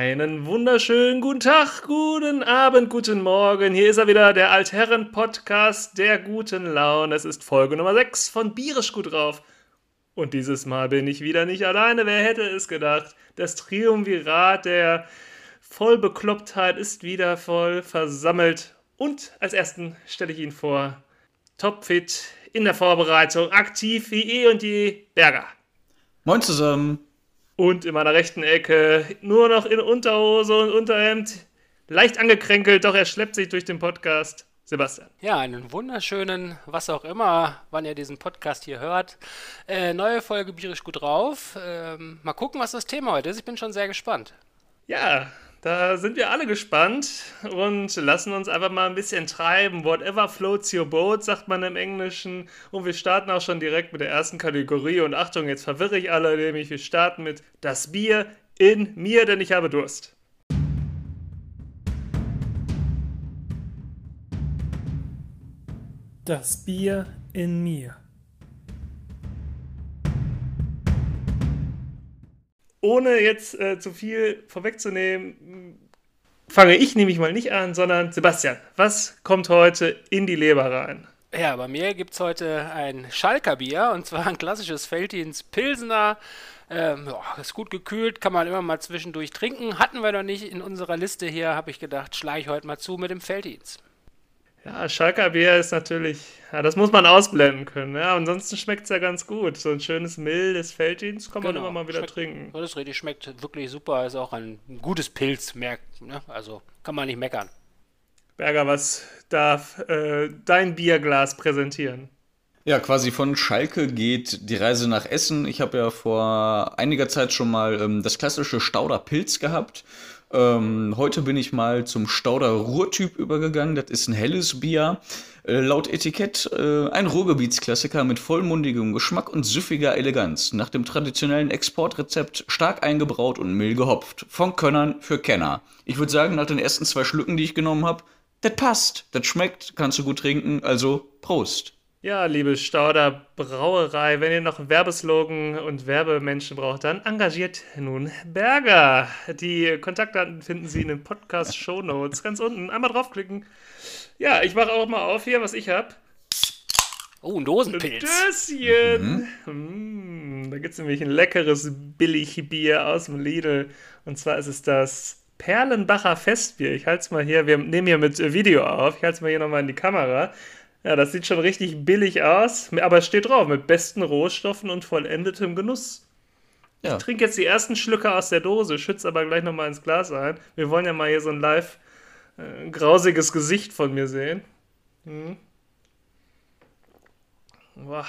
Einen wunderschönen guten Tag, guten Abend, guten Morgen. Hier ist er wieder, der Altherren-Podcast der guten Laune. Es ist Folge Nummer 6 von Bierisch gut drauf. Und dieses Mal bin ich wieder nicht alleine. Wer hätte es gedacht? Das Triumvirat der Vollbeklopptheit ist wieder voll versammelt. Und als ersten stelle ich Ihnen vor, topfit, in der Vorbereitung, aktiv wie eh und je, Berger. Moin zusammen. Und in meiner rechten Ecke nur noch in Unterhose und Unterhemd, leicht angekränkelt, doch er schleppt sich durch den Podcast. Sebastian. Ja, einen wunderschönen, was auch immer, wann ihr diesen Podcast hier hört. Äh, neue Folge Bierisch gut drauf. Ähm, mal gucken, was das Thema heute ist. Ich bin schon sehr gespannt. Ja, da sind wir alle gespannt und lassen uns einfach mal ein bisschen treiben. Whatever floats your boat, sagt man im Englischen. Und wir starten auch schon direkt mit der ersten Kategorie. Und Achtung, jetzt verwirre ich alle, nämlich wir starten mit das Bier in mir, denn ich habe Durst. Das Bier in mir. Ohne jetzt äh, zu viel vorwegzunehmen, fange ich nämlich mal nicht an, sondern Sebastian, was kommt heute in die Leber rein? Ja, bei mir gibt es heute ein Schalker Bier und zwar ein klassisches Feldins Pilsener. Ähm, ja, ist gut gekühlt, kann man immer mal zwischendurch trinken. Hatten wir noch nicht in unserer Liste hier, habe ich gedacht, schlage ich heute mal zu mit dem Feldins. Ja, Schalker Bier ist natürlich, ja, das muss man ausblenden können. Ja, ansonsten schmeckt es ja ganz gut. So ein schönes, mildes Felddienst kann genau. man immer mal wieder schmeckt, trinken. Das richtig schmeckt wirklich super. Ist auch ein gutes Pilz, merkt. Ne? Also kann man nicht meckern. Berger, was darf äh, dein Bierglas präsentieren? Ja, quasi von Schalke geht die Reise nach Essen. Ich habe ja vor einiger Zeit schon mal ähm, das klassische Stauder Pilz gehabt. Ähm, heute bin ich mal zum Stauder Ruhrtyp übergegangen. Das ist ein helles Bier. Äh, laut Etikett äh, ein Ruhrgebietsklassiker mit vollmundigem Geschmack und süffiger Eleganz. Nach dem traditionellen Exportrezept stark eingebraut und mild gehopft. Von Könnern für Kenner. Ich würde sagen, nach den ersten zwei Schlücken, die ich genommen habe, das passt. Das schmeckt, kannst du gut trinken. Also Prost. Ja, liebe Stauder Brauerei, wenn ihr noch Werbeslogan und Werbemenschen braucht, dann engagiert nun Berger. Die Kontaktdaten finden Sie in den Podcast-Show Notes ganz unten. Einmal draufklicken. Ja, ich mache auch mal auf hier, was ich habe. Oh, ein Dosenpilz. Döschen. Mhm. Mm, da gibt es nämlich ein leckeres Billigbier aus dem Lidl. Und zwar ist es das Perlenbacher Festbier. Ich halte es mal hier, wir nehmen hier mit Video auf. Ich halte es mal hier nochmal in die Kamera. Ja, das sieht schon richtig billig aus, aber es steht drauf, mit besten Rohstoffen und vollendetem Genuss. Ja. Ich trinke jetzt die ersten Schlücke aus der Dose, schütze aber gleich nochmal ins Glas ein. Wir wollen ja mal hier so ein live äh, grausiges Gesicht von mir sehen. Hm. Boah.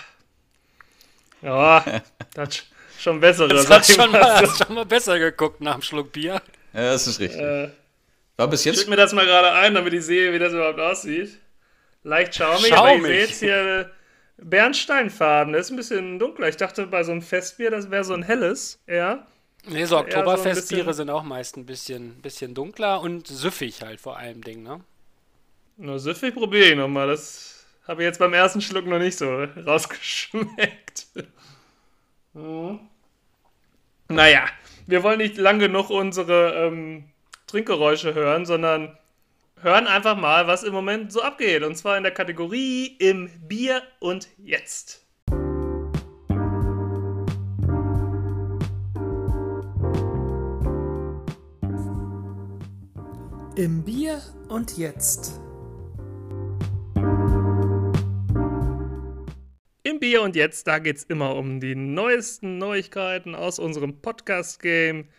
Ja, das ist schon besser. Das hat schon, mal, hast schon mal besser geguckt nach dem Schluck Bier. Ja, das ist richtig. Äh, War bis jetzt. Schick mir das mal gerade ein, damit ich sehe, wie das überhaupt aussieht. Leicht schaumig, schaumig. aber ihr seht hier Bernsteinfarben. Das ist ein bisschen dunkler. Ich dachte bei so einem Festbier, das wäre so ein helles, ja. Nee, so Oktoberfestbiere so sind auch meist ein bisschen, bisschen dunkler und süffig halt vor allem Ding, ne? Nur süffig probiere ich nochmal. Das habe ich jetzt beim ersten Schluck noch nicht so rausgeschmeckt. hm. Naja, wir wollen nicht lang genug unsere ähm, Trinkgeräusche hören, sondern hören einfach mal, was im Moment so abgeht. Und zwar in der Kategorie im Bier und jetzt. Im Bier und jetzt. Im Bier und jetzt, da geht es immer um die neuesten Neuigkeiten aus unserem Podcast-Game.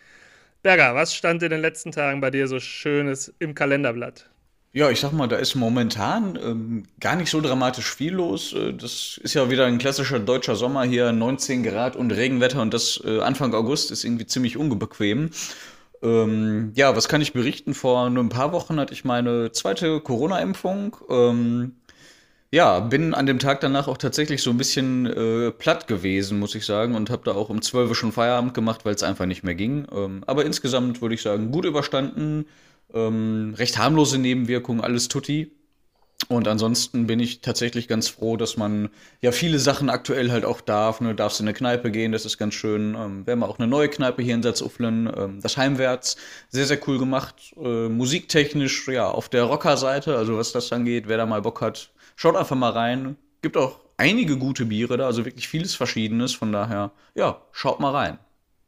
Berger, was stand in den letzten Tagen bei dir so Schönes im Kalenderblatt? Ja, ich sag mal, da ist momentan ähm, gar nicht so dramatisch viel los. Äh, das ist ja wieder ein klassischer deutscher Sommer hier, 19 Grad und Regenwetter und das äh, Anfang August ist irgendwie ziemlich unbequem. Ähm, ja, was kann ich berichten? Vor nur ein paar Wochen hatte ich meine zweite Corona-Impfung. Ähm, ja, bin an dem Tag danach auch tatsächlich so ein bisschen äh, platt gewesen, muss ich sagen, und habe da auch um 12 Uhr schon Feierabend gemacht, weil es einfach nicht mehr ging. Ähm, aber insgesamt würde ich sagen, gut überstanden, ähm, recht harmlose Nebenwirkungen, alles tutti. Und ansonsten bin ich tatsächlich ganz froh, dass man ja viele Sachen aktuell halt auch darf. Ne? Darfst in eine Kneipe gehen, das ist ganz schön. Ähm, wir haben auch eine neue Kneipe hier in Salzuflen, ähm, das Heimwärts. Sehr, sehr cool gemacht. Äh, musiktechnisch, ja, auf der Rocker-Seite, also was das angeht, wer da mal Bock hat, schaut einfach mal rein. Gibt auch einige gute Biere da, also wirklich vieles Verschiedenes. Von daher, ja, schaut mal rein.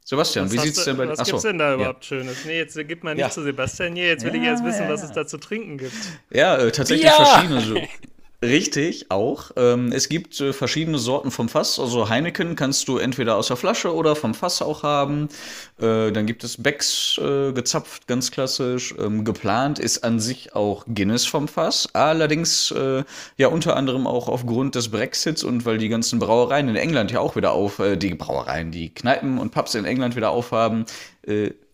Sebastian, Was wie sieht's du- denn bei Was Achso, gibt's denn da ja. überhaupt Schönes? Nee, jetzt gib mal nicht Ja. zu Sebastian hier. Jetzt will ich Ja, erst wissen, ja, was ja. es da zu trinken gibt. Ja, äh, tatsächlich verschiedene. Richtig, auch. Ähm, es gibt äh, verschiedene Sorten vom Fass. Also Heineken kannst du entweder aus der Flasche oder vom Fass auch haben. Äh, dann gibt es Becks äh, gezapft, ganz klassisch. Ähm, geplant ist an sich auch Guinness vom Fass. Allerdings ja unter anderem auch aufgrund des Brexits und weil die ganzen Brauereien in England ja auch wieder auf, die Brauereien, die Kneipen und Pubs in England wieder aufhaben.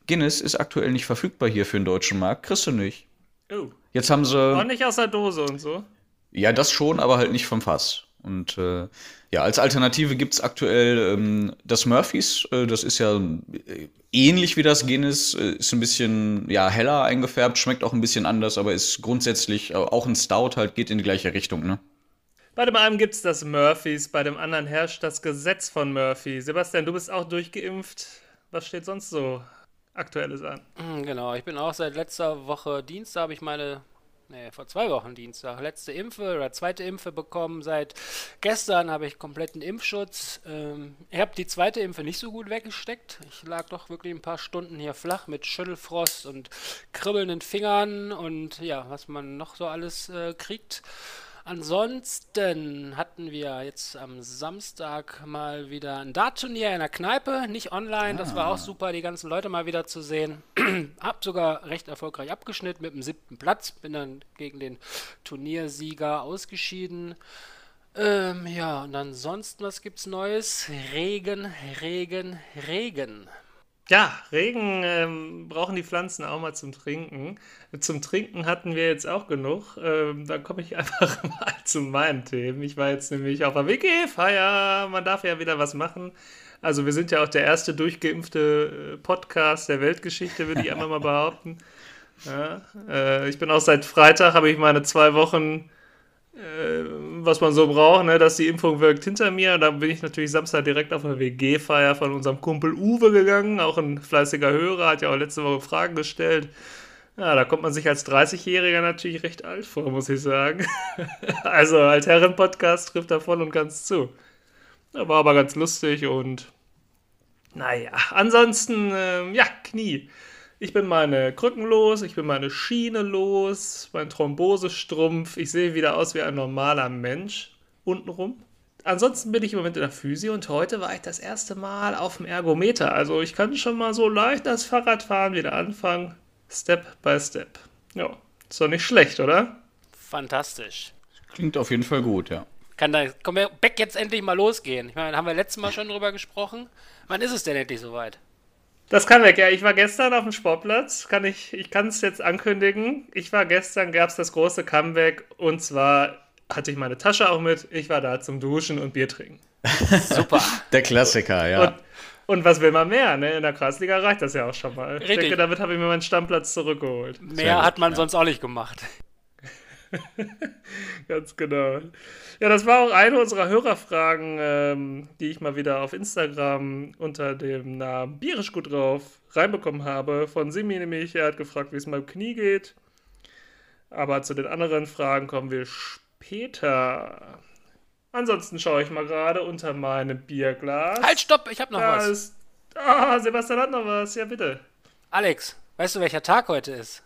Guinness ist aktuell nicht verfügbar hier für den deutschen Markt. Kriegst du nicht. Oh. Jetzt haben sie. Auch nicht aus der Dose und so. Ja, das schon, aber halt nicht vom Fass. Und äh, ja, als Alternative gibt's aktuell ähm, das Murphys. Äh, das ist ja äh, ähnlich wie das Guinness, äh, ist ein bisschen ja, heller eingefärbt, schmeckt auch ein bisschen anders, aber ist grundsätzlich äh, auch ein Stout halt, geht in die gleiche Richtung, ne? Bei dem einen gibt es das Murphys, bei dem anderen herrscht das Gesetz von Murphy. Sebastian, du bist auch durchgeimpft. Was steht sonst so Aktuelles an? Hm, Genau, ich bin auch seit letzter Woche Dienstag, habe ich meine, nee, vor zwei Wochen Dienstag, letzte Impfe oder zweite Impfe bekommen. Seit gestern habe ich kompletten Impfschutz. Ähm, ich habe die zweite Impfe nicht so gut weggesteckt. Ich lag doch wirklich ein paar Stunden hier flach mit Schüttelfrost und kribbelnden Fingern und ja, was man noch so alles äh, kriegt. Ansonsten hatten wir jetzt am Samstag mal wieder ein Dart-Turnier in der Kneipe, nicht online. Das war auch super, die ganzen Leute mal wieder zu sehen. Hab sogar recht erfolgreich abgeschnitten mit dem siebten Platz. Bin dann gegen den Turniersieger ausgeschieden. Ähm, ja, und ansonsten, was gibt's Neues? Regen, Regen, Regen. Ja, Regen ähm, brauchen die Pflanzen auch mal zum Trinken. Zum Trinken hatten wir jetzt auch genug. Ähm, da komme ich einfach mal zu meinen Themen. Ich war jetzt nämlich auf der WG-Feier. Man darf ja wieder was machen. Also wir sind ja auch der erste durchgeimpfte äh, Podcast der Weltgeschichte, würde ich einfach mal behaupten. Ja, äh, ich bin auch seit Freitag, habe ich meine zwei Wochen was man so braucht, ne, dass die Impfung wirkt hinter mir. Dann bin ich natürlich Samstag direkt auf eine WG-Feier von unserem Kumpel Uwe gegangen, auch ein fleißiger Hörer, hat ja auch letzte Woche Fragen gestellt. Ja, da kommt man sich als 30-Jähriger natürlich recht alt vor, muss ich sagen. also als Herren-Podcast trifft er voll und ganz zu. War aber ganz lustig und naja, ansonsten, ähm, ja, Knie. Ich bin meine Krücken los, ich bin meine Schiene los, mein Thrombosestrumpf. Ich sehe wieder aus wie ein normaler Mensch untenrum. Ansonsten bin ich im Moment in der Physio und heute war ich das erste Mal auf dem Ergometer. Also ich kann schon mal so leicht das Fahrradfahren wieder anfangen. Step by Step. Ja, ist doch nicht schlecht, oder? Fantastisch. Klingt auf jeden Fall gut, ja. Kann da komm, Beck jetzt endlich mal losgehen? Ich meine, haben wir letztes Mal schon drüber gesprochen. Wann ist es denn endlich soweit? Das kann weg, ja. Ich war gestern auf dem Sportplatz. Kann ich ich kann es jetzt ankündigen. Ich war gestern, gab es das große Comeback und zwar hatte ich meine Tasche auch mit. Ich war da zum Duschen und Bier trinken. Super. Der Klassiker, ja. Und, und was will man mehr? Ne? In der Kreisliga reicht das ja auch schon mal. Ich Richtig. denke, damit habe ich mir meinen Stammplatz zurückgeholt. Mehr hat man ja. sonst auch nicht gemacht. Ganz genau. Ja, das war auch eine unserer Hörerfragen, ähm, die ich mal wieder auf Instagram unter dem Namen Bierisch gut drauf reinbekommen habe. Von Simi nämlich. Er hat gefragt, wie es meinem Knie geht. Aber zu den anderen Fragen kommen wir später. Ansonsten schaue ich mal gerade unter meinem Bierglas. Halt, stopp, ich habe noch Da was. Ah, Sebastian hat noch was. Ja, bitte. Alex, weißt du, welcher Tag heute ist?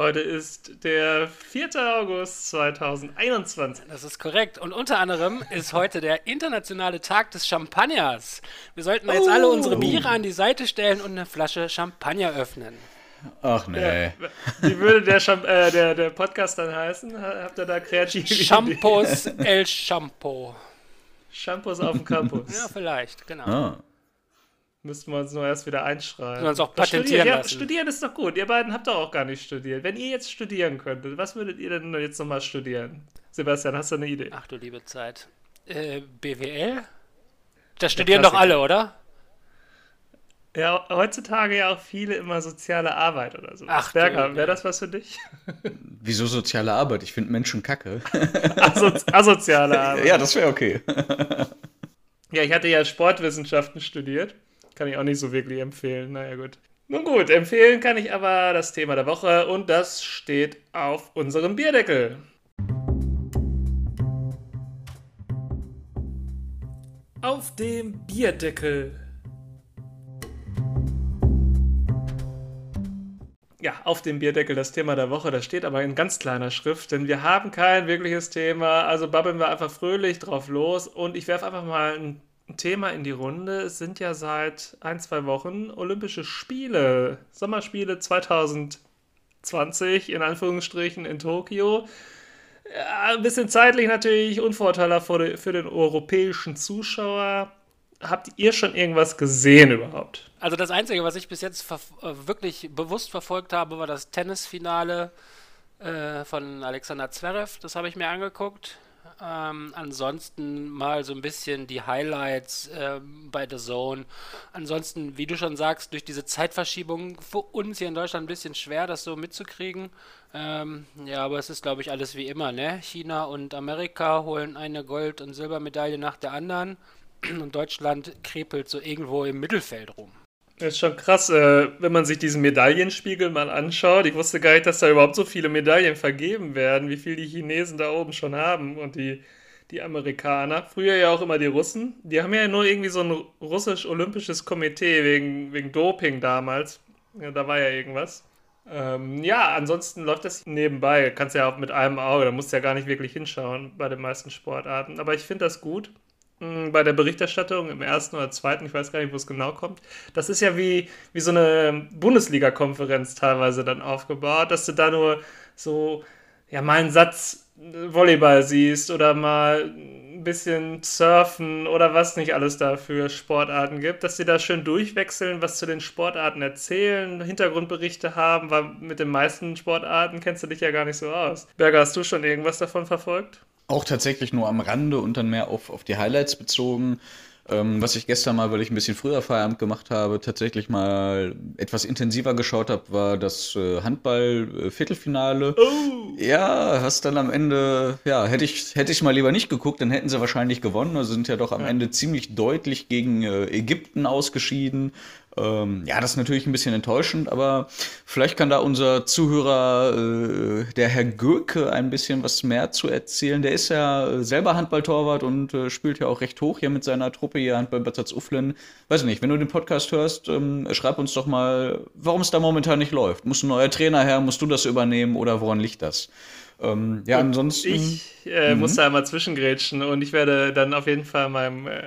Heute ist der 4. August 2021. Das ist korrekt. Und unter anderem ist heute der internationale Tag des Champagners. Wir sollten jetzt alle unsere Biere an die Seite stellen und eine Flasche Champagner öffnen. Ach nee. Wie würde der, äh, der, der Podcast dann heißen? Ha- Habt ihr da kreative? Shampoos El Shampoo. Shampoos auf dem Campus. Ja, vielleicht, genau. Ah. Müssten wir uns nur erst wieder einschreiben. Müssen wir uns auch Das patentieren studieren, ja, studieren ist doch gut. Ihr beiden habt doch auch gar nicht studiert. Wenn ihr jetzt studieren könntet, was würdet ihr denn jetzt nochmal studieren? Sebastian, hast du eine Idee? Ach du liebe Zeit. Äh, BWL? Da studieren doch alle, oder? Ja, heutzutage ja auch viele immer soziale Arbeit oder so. Ach, Berger, wäre ja. das was für dich? Wieso soziale Arbeit? Ich finde Menschen kacke. Aso asoziale Arbeit. ja, das wäre okay. Ja, ich hatte ja Sportwissenschaften studiert. Kann ich auch nicht so wirklich empfehlen. Naja, gut. Nun gut, empfehlen kann ich aber das Thema der Woche und das steht auf unserem Bierdeckel. Auf dem Bierdeckel. Ja, auf dem Bierdeckel das Thema der Woche, das steht aber in ganz kleiner Schrift, denn wir haben kein wirkliches Thema, also babbeln wir einfach fröhlich drauf los und ich werfe einfach mal ein Thema in die Runde. Es sind ja seit ein, zwei Wochen Olympische Spiele, Sommerspiele 2020 in Anführungsstrichen in Tokio. Ja, ein bisschen zeitlich natürlich unvorteilhaft für den, europäischen Zuschauer. Habt ihr schon irgendwas gesehen überhaupt? Also das Einzige, was ich bis jetzt äh, wirklich bewusst verfolgt habe, war das Tennisfinale äh, von Alexander Zverev. Das habe ich mir angeguckt. Ähm, ansonsten mal so ein bisschen die Highlights ähm, bei The Zone. Ansonsten, wie du schon sagst, durch diese Zeitverschiebung für uns hier in Deutschland ein bisschen schwer, das so mitzukriegen. Ähm, ja, aber es ist, glaube ich, alles wie immer, ne? China und Amerika holen eine Gold- und Silbermedaille nach der anderen und Deutschland krepelt so irgendwo im Mittelfeld rum. Das ist schon krass, äh, wenn man sich diesen Medaillenspiegel mal anschaut. Ich wusste gar nicht, dass da überhaupt so viele Medaillen vergeben werden, wie viel die Chinesen da oben schon haben und die, die Amerikaner. Früher ja auch immer die Russen. Die haben ja nur irgendwie so ein russisch-olympisches Komitee wegen, wegen Doping damals. Ja, da war ja irgendwas. Ähm, ja, ansonsten läuft das nebenbei. Kannst ja auch mit einem Auge, da musst du ja gar nicht wirklich hinschauen bei den meisten Sportarten. Aber ich finde das gut bei der Berichterstattung im ersten oder zweiten, ich weiß gar nicht, wo es genau kommt. Das ist ja wie, wie so eine Bundesliga-Konferenz teilweise dann aufgebaut, dass du da nur so, ja, mal einen Satz äh, Volleyball siehst oder mal ein bisschen Surfen oder was nicht alles da für Sportarten gibt, dass sie da schön durchwechseln, was zu den Sportarten erzählen, Hintergrundberichte haben, weil mit den meisten Sportarten kennst du dich ja gar nicht so aus. Berger, hast du schon irgendwas davon verfolgt? Auch tatsächlich nur am Rande und dann mehr auf, auf die Highlights bezogen. Ähm, was ich gestern mal, weil ich ein bisschen früher Feierabend gemacht habe, tatsächlich mal etwas intensiver geschaut habe, war das äh, Handball-Viertelfinale. Oh! Ja, hast dann am Ende, ja, hätte ich, hätte ich mal lieber nicht geguckt, dann hätten sie wahrscheinlich gewonnen. Also sind ja doch am Ende ziemlich deutlich gegen äh, Ägypten ausgeschieden. Ähm, ja, das ist natürlich ein bisschen enttäuschend, aber vielleicht kann da unser Zuhörer, äh, der Herr Göke, ein bisschen was mehr zu erzählen. Der ist ja äh, selber Handballtorwart und äh, spielt ja auch recht hoch hier mit seiner Truppe hier Handball Bad Salzuflen. Weiß nicht, wenn du den Podcast hörst, ähm, schreib uns doch mal, warum es da momentan nicht läuft. Muss ein neuer Trainer her, musst du das übernehmen oder woran liegt das? Ähm, ja, ansonsten. Ich äh, muss da einmal zwischengrätschen und ich werde dann auf jeden Fall meinem äh,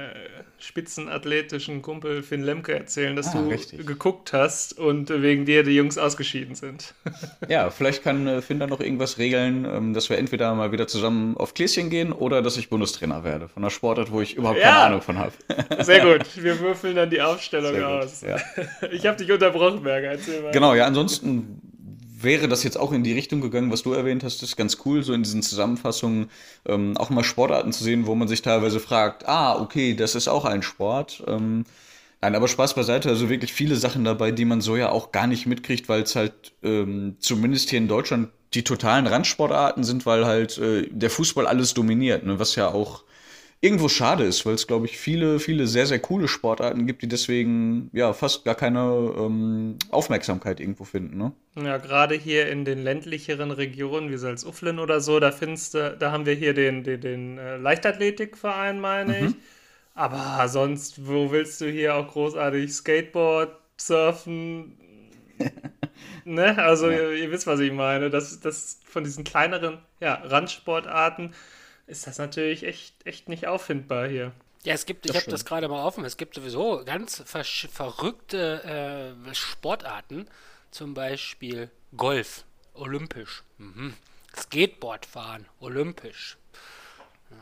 spitzenathletischen Kumpel Finn Lemke erzählen, dass Ah, du richtig. geguckt hast und wegen dir die Jungs ausgeschieden sind. Ja, vielleicht kann äh, Finn da noch irgendwas regeln, ähm, dass wir entweder mal wieder zusammen auf Gläschen gehen oder dass ich Bundestrainer werde von einer Sportart, wo ich überhaupt keine Ja. Ahnung von habe. Sehr gut, wir würfeln dann die Aufstellung gut, aus. ja. Ich habe dich unterbrochen, Berger, erzähl mal. Genau, ja, ansonsten wäre das jetzt auch in die Richtung gegangen, was du erwähnt hast, das ist ganz cool, so in diesen Zusammenfassungen ähm, auch mal Sportarten zu sehen, wo man sich teilweise fragt, ah, okay, das ist auch ein Sport. Ähm, nein, aber Spaß beiseite, also wirklich viele Sachen dabei, die man so ja auch gar nicht mitkriegt, weil es halt ähm, zumindest hier in Deutschland die totalen Randsportarten sind, weil halt äh, der Fußball alles dominiert, ne, was ja auch irgendwo schade ist, weil es, glaube ich, viele, viele sehr, sehr coole Sportarten gibt, die deswegen ja fast gar keine ähm, Aufmerksamkeit irgendwo finden. Ne? Ja, gerade hier in den ländlicheren Regionen wie Salzuflen oder so, da findest du, da haben wir hier den, den, den äh, Leichtathletikverein, meine ich. Aber sonst, wo willst du hier auch großartig Skateboard, Surfen? ne? Also ihr, ihr wisst, was ich meine. Das, das von diesen kleineren ja, Randsportarten ist das natürlich echt, echt nicht auffindbar hier. Ja, es gibt, ich Das habe das gerade mal offen, es gibt sowieso ganz verrückte äh, Sportarten, zum Beispiel Golf, olympisch. Mhm. Skateboardfahren, olympisch.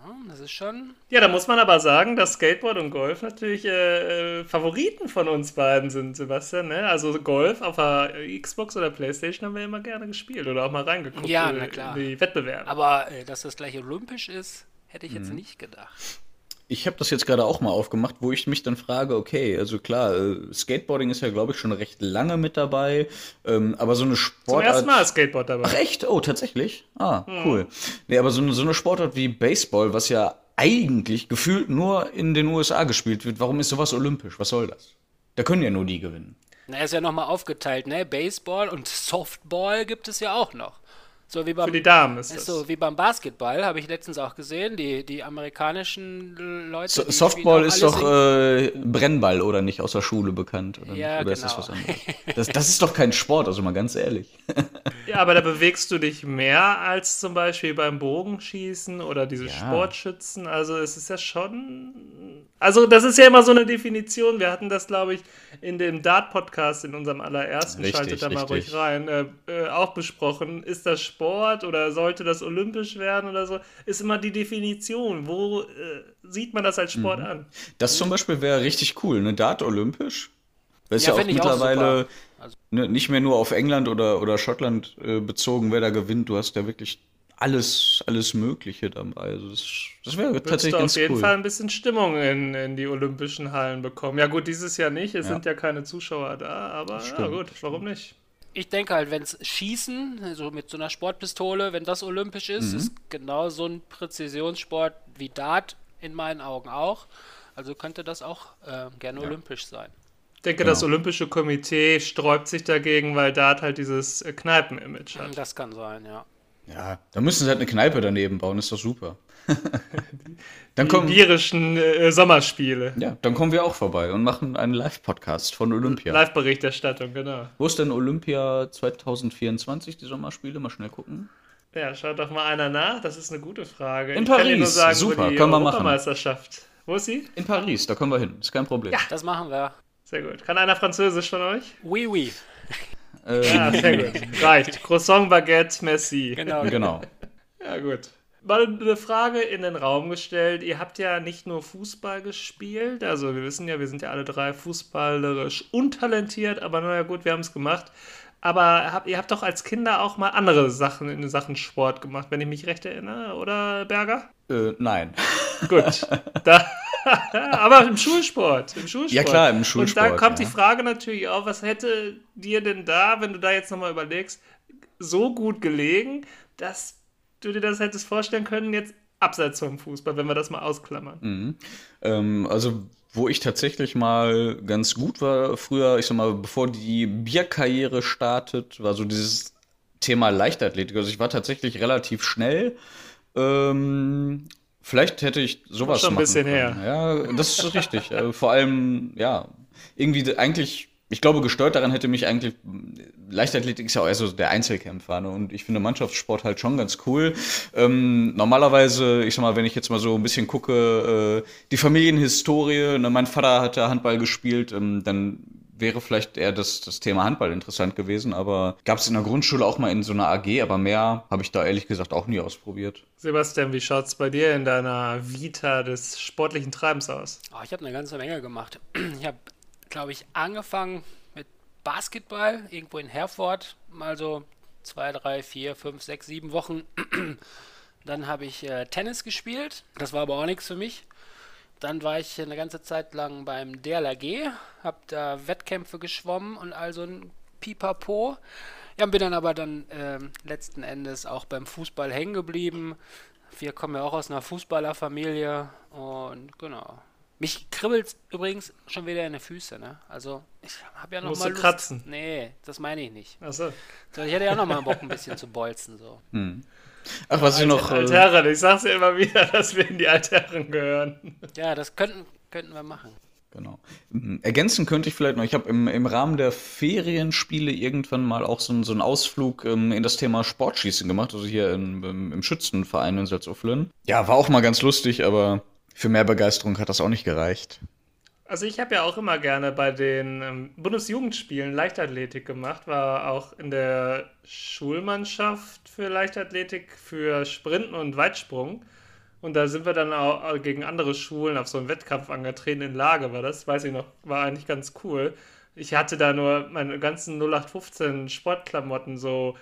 Ja, das ist schon. Ja, da muss man aber sagen, dass Skateboard und Golf natürlich äh, äh, Favoriten von uns beiden sind, Sebastian. Ne? Also Golf auf der Xbox oder Playstation haben wir immer gerne gespielt oder auch mal reingeguckt Ja, äh, na klar. in die Wettbewerbe. Aber äh, dass das gleich olympisch ist, hätte ich jetzt Mhm. nicht gedacht. Ich habe das jetzt gerade auch mal aufgemacht, wo ich mich dann frage, okay, also klar, äh, Skateboarding ist ja, glaube ich, schon recht lange mit dabei, ähm, aber so eine Sportart... Zum ersten Mal ist Skateboard dabei. Ach echt? Oh, tatsächlich? Ah, cool. Nee, aber so eine, so eine Sportart wie Baseball, was ja eigentlich gefühlt nur in den USA gespielt wird, warum ist sowas olympisch? Was soll das? Da können ja nur die gewinnen. Na, ist ja nochmal aufgeteilt, ne? Baseball und Softball gibt es ja auch noch. So wie beim, Für die Damen ist ist das. so wie beim Basketball, habe ich letztens auch gesehen. Die, die amerikanischen Leute. So, die Softball ist doch äh, Brennball, oder nicht? Aus der Schule bekannt. Oder, Ja, nicht? oder ist das genau. was anderes? Das, das ist doch kein Sport, also mal ganz ehrlich. Ja, aber da bewegst du dich mehr als zum Beispiel beim Bogenschießen oder diese Ja. Sportschützen. Also es ist ja schon. Also das ist ja immer so eine Definition. Wir hatten das, glaube ich, in dem Dart-Podcast in unserem allerersten, Richtig, schaltet da mal richtig. ruhig rein, äh, äh, auch besprochen. Ist das Sport oder sollte das olympisch werden oder so? Ist immer die Definition. Wo äh, sieht man das als Sport Mhm. an? Das zum Beispiel wäre richtig cool, ne? Dart olympisch. Das ist ja, Ja, auch auch mittlerweile super. Also- ne, nicht mehr nur auf England oder, oder Schottland äh, bezogen, wer da gewinnt. Du hast ja wirklich alles, alles Mögliche dabei. Also das, das wäre tatsächlich du auf ganz jeden cool. Fall ein bisschen Stimmung in, in die olympischen Hallen bekommen. Ja gut, dieses Jahr nicht. Es Ja. sind ja keine Zuschauer da, aber ja Stimmt. gut, warum nicht? Ich denke halt, wenn es Schießen, also mit so einer Sportpistole, wenn das olympisch ist, ist genau so ein Präzisionssport wie Dart in meinen Augen auch. Also könnte das auch äh, gerne olympisch sein. Ich denke, Genau. das Olympische Komitee sträubt sich dagegen, weil Dart halt dieses Kneipen-Image hat. Das kann sein, ja. Ja, da müssen sie halt eine Kneipe daneben bauen, ist doch super. dann, Die kommen, birischen äh, Sommerspiele. ja, dann kommen wir auch vorbei und machen einen Live-Podcast von Olympia. Live-Berichterstattung, genau. Wo ist denn Olympia 2024, die Sommerspiele? Mal schnell gucken. Ja, schaut doch mal einer nach. Das ist eine gute Frage. In ich kann dir nur Paris. sagen, Super, wo die können wir machen. Europameisterschaft. Wo ist sie? In Paris, da kommen wir hin, ist kein Problem. Das machen wir. Sehr gut. Kann einer Französisch von euch? Oui, oui. Ähm, Ja, sehr gut. Reicht. Croissant, Baguette, merci. Genau. genau. Ja, gut. Mal eine Frage in den Raum gestellt. Ihr habt ja nicht nur Fußball gespielt, also wir wissen ja, wir sind ja alle drei fußballerisch untalentiert, aber naja, gut, wir haben es gemacht. Aber habt, ihr habt doch als Kinder auch mal andere Sachen in Sachen Sport gemacht, wenn ich mich recht erinnere, oder Berger? Äh, nein. Gut. Da, aber im Schulsport, im Schulsport. Ja, klar, im Und da Schulsport, kommt ja. die Frage natürlich auf, was hätte dir denn da, wenn du da jetzt nochmal überlegst, so gut gelegen, dass du dir das hättest vorstellen können, jetzt abseits vom Fußball, wenn wir das mal ausklammern. Ähm, also, wo ich tatsächlich mal ganz gut war früher, ich sag mal, bevor die Bierkarriere startet, war so dieses Thema Leichtathletik. Also ich war tatsächlich relativ schnell. Ähm, vielleicht hätte ich sowas Schon ein bisschen können. Ja, das ist richtig. Äh, Vor allem, ja, irgendwie eigentlich, ich glaube, gesteuert daran hätte mich eigentlich, Leichtathletik ist ja auch eher so der Einzelkämpfer, ne? Und ich finde Mannschaftssport halt schon ganz cool. Ähm, normalerweise, ich sag mal, wenn ich jetzt mal so ein bisschen gucke, äh, die Familienhistorie, ne, mein Vater hat ja Handball gespielt, ähm, dann wäre vielleicht eher das, das Thema Handball interessant gewesen, aber gab es in der Grundschule auch mal in so einer AG, aber mehr habe ich da ehrlich gesagt auch nie ausprobiert. Sebastian, wie schaut es bei dir in deiner Vita des sportlichen Treibens aus? Oh, ich habe eine ganze Menge gemacht. Ich habe, glaube ich, angefangen mit Basketball irgendwo in Herford, mal so zwei, drei, vier, fünf, sechs, sieben Wochen. Dann habe ich äh, Tennis gespielt. Das war aber auch nichts für mich. Dann war ich eine ganze Zeit lang beim DLRG, habe da Wettkämpfe geschwommen und also ein Pipapo. Ja, bin dann aber dann ähm, letzten Endes auch beim Fußball hängen geblieben. Wir kommen ja auch aus einer Fußballerfamilie und genau. Mich kribbelt übrigens schon wieder in den Füße, ne? Also, ich habe ja noch Musst mal du Lust. kratzen? Nee, das meine ich nicht. Achso. So, ich hätte ja noch mal Bock, ein bisschen zu bolzen, so. Ach, was ich noch. Äh, Altherren, ich sag's ja immer wieder, dass wir in die Altherren gehören. Ja, das könnten, könnten wir machen. Genau. Ähm, Ergänzen könnte ich vielleicht noch, ich habe im, im Rahmen der Ferienspiele irgendwann mal auch so, einen- so einen Ausflug ähm, in das Thema Sportschießen gemacht, also hier im, im, im Schützenverein in Salzuflen. Ja, war auch mal ganz lustig, aber für mehr Begeisterung hat das auch nicht gereicht. Also ich habe ja auch immer gerne bei den ähm, Bundesjugendspielen Leichtathletik gemacht, war auch in der Schulmannschaft für Leichtathletik für Sprinten und Weitsprung. Und da sind wir dann auch gegen andere Schulen auf so einen Wettkampf angetreten in Lage, war das, weiß ich noch, war eigentlich ganz cool. Ich hatte da nur meine ganzen 0815 Sportklamotten so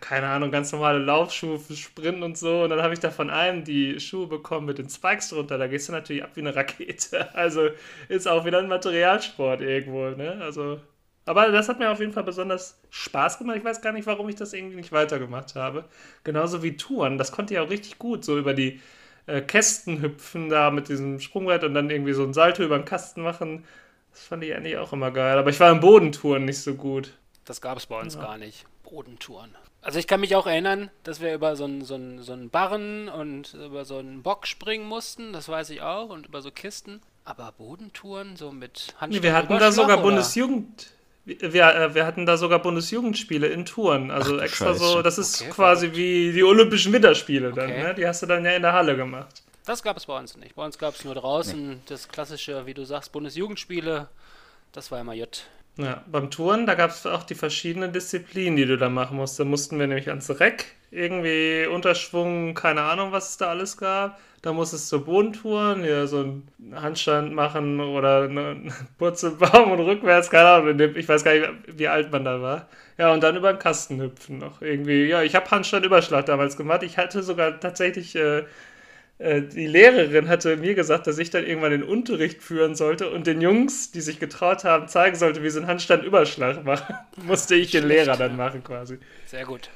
keine Ahnung, ganz normale Laufschuhe für Sprinten und so. Und dann habe ich da von einem die Schuhe bekommen mit den Spikes drunter. Da gehst du natürlich ab wie eine Rakete. Also ist auch wieder ein Materialsport irgendwo, ne? Also. Aber das hat mir auf jeden Fall besonders Spaß gemacht. Ich weiß gar nicht, warum ich das irgendwie nicht weitergemacht habe. Genauso wie Touren. Das konnte ich auch richtig gut. So über die äh, Kästen hüpfen da mit diesem Sprungbrett und dann irgendwie so ein Salto über den Kasten machen. Das fand ich eigentlich auch immer geil. Aber ich war im Bodentouren nicht so gut. Das gab es bei uns ja. gar nicht. Bodentouren. Also ich kann mich auch erinnern, dass wir über so einen so so einen Barren und über so einen Bock springen mussten, das weiß ich auch, und über so Kisten. Aber Bodentouren, so mit Handstand nee, Wir hatten da sogar oder? Bundesjugend. Wir, äh, wir hatten da sogar Bundesjugendspiele in Touren. Also Ach, extra Scheiße. so, das ist okay, quasi verrückt. wie die Olympischen Winterspiele dann, okay. ne? Die hast du dann ja in der Halle gemacht. Das gab es bei uns nicht. Bei uns gab es nur draußen nee. das klassische, wie du sagst, Bundesjugendspiele. Das war immer J. Ja, beim Touren, da gab es auch die verschiedenen Disziplinen, die du da machen musst. Da mussten wir nämlich ans Reck, irgendwie Unterschwung, keine Ahnung, was es da alles gab. Da musstest du Bodentouren, ja, so einen Handstand machen oder einen Purzelbaum und rückwärts, keine Ahnung. Ich weiß gar nicht, wie alt man da war. Ja, und dann über den Kasten hüpfen noch irgendwie. Ja, ich habe Handstand-Überschlag damals gemacht. Ich hatte sogar tatsächlich äh, die Lehrerin hatte mir gesagt, dass ich dann irgendwann den Unterricht führen sollte und den Jungs, die sich getraut haben, zeigen sollte, wie sie einen Handstandüberschlag machen. Musste ich den Lehrer dann machen quasi. Sehr gut.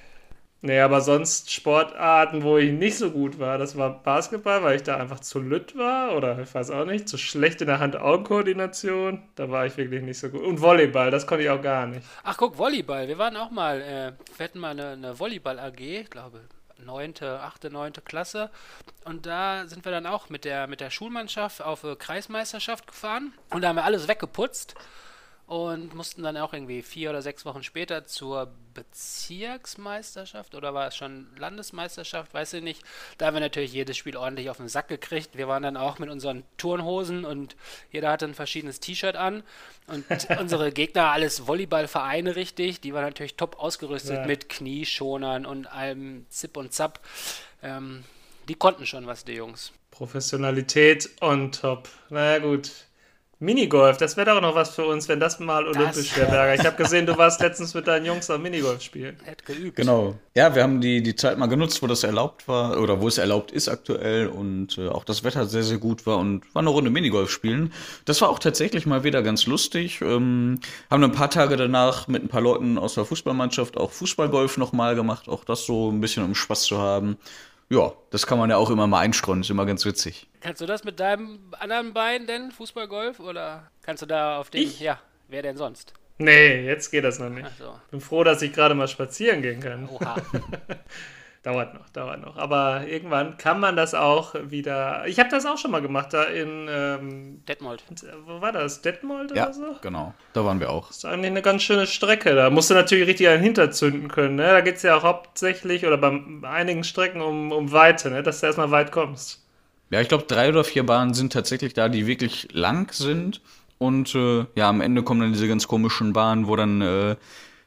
Nee, aber sonst Sportarten, wo ich nicht so gut war, das war Basketball, weil ich da einfach zu lütt war oder ich weiß auch nicht, zu schlecht in der Hand-Augen-Koordination. Da war ich wirklich nicht so gut. Und Volleyball, das konnte ich auch gar nicht. Ach guck, Volleyball. Wir waren auch mal, äh, wir hatten mal eine, eine Volleyball-AG, ich glaube neunte, achte, neunte Klasse. Und da sind wir dann auch mit der, mit der Schulmannschaft auf Kreismeisterschaft gefahren. Und da haben wir alles weggeputzt und mussten dann auch irgendwie vier oder sechs Wochen später zur Bezirksmeisterschaft oder war es schon Landesmeisterschaft, weiß ich nicht. Da haben wir natürlich jedes Spiel ordentlich auf den Sack gekriegt. Wir waren dann auch mit unseren Turnhosen und jeder hatte ein verschiedenes T-Shirt an und unsere Gegner alles Volleyballvereine richtig, die waren natürlich top ausgerüstet ja. mit Knieschonern und allem Zip und Zap. Ähm, die konnten schon was, die Jungs. Professionalität on top. Naja, gut. Minigolf, das wäre doch noch was für uns, wenn das mal olympisch wäre, Berger. Ich habe gesehen, du warst letztens mit deinen Jungs am Minigolf spielen. Hätte geübt. Genau. Ja, wir haben die, die Zeit mal genutzt, wo das erlaubt war oder wo es erlaubt ist aktuell und äh, auch das Wetter sehr, sehr gut war und war eine Runde Minigolf spielen. Das war auch tatsächlich mal wieder ganz lustig. Ähm, haben ein paar Tage danach mit ein paar Leuten aus der Fußballmannschaft auch Fußballgolf nochmal gemacht, auch das so ein bisschen um Spaß zu haben. Ja, das kann man ja auch immer mal einstreuen, ist immer ganz witzig. Kannst du das mit deinem anderen Bein denn, Fußballgolf? Oder kannst du da auf den. Ich? Ja, wer denn sonst? Nee, jetzt geht das noch nicht. So. Bin froh, dass ich gerade mal spazieren gehen kann. Oha. dauert noch, dauert noch. Aber irgendwann kann man das auch wieder. Ich habe das auch schon mal gemacht, da in. Ähm, Detmold. Wo war das? Detmold ja, oder so? Genau, da waren wir auch. Das ist eigentlich eine ganz schöne Strecke. Da musst du natürlich richtig einen hinterzünden können. Ne? Da geht es ja auch hauptsächlich oder bei einigen Strecken um, um Weite, ne? dass du erstmal weit kommst. Ja, ich glaube, drei oder vier Bahnen sind tatsächlich da, die wirklich lang sind. Und äh, ja, am Ende kommen dann diese ganz komischen Bahnen, wo dann. Äh,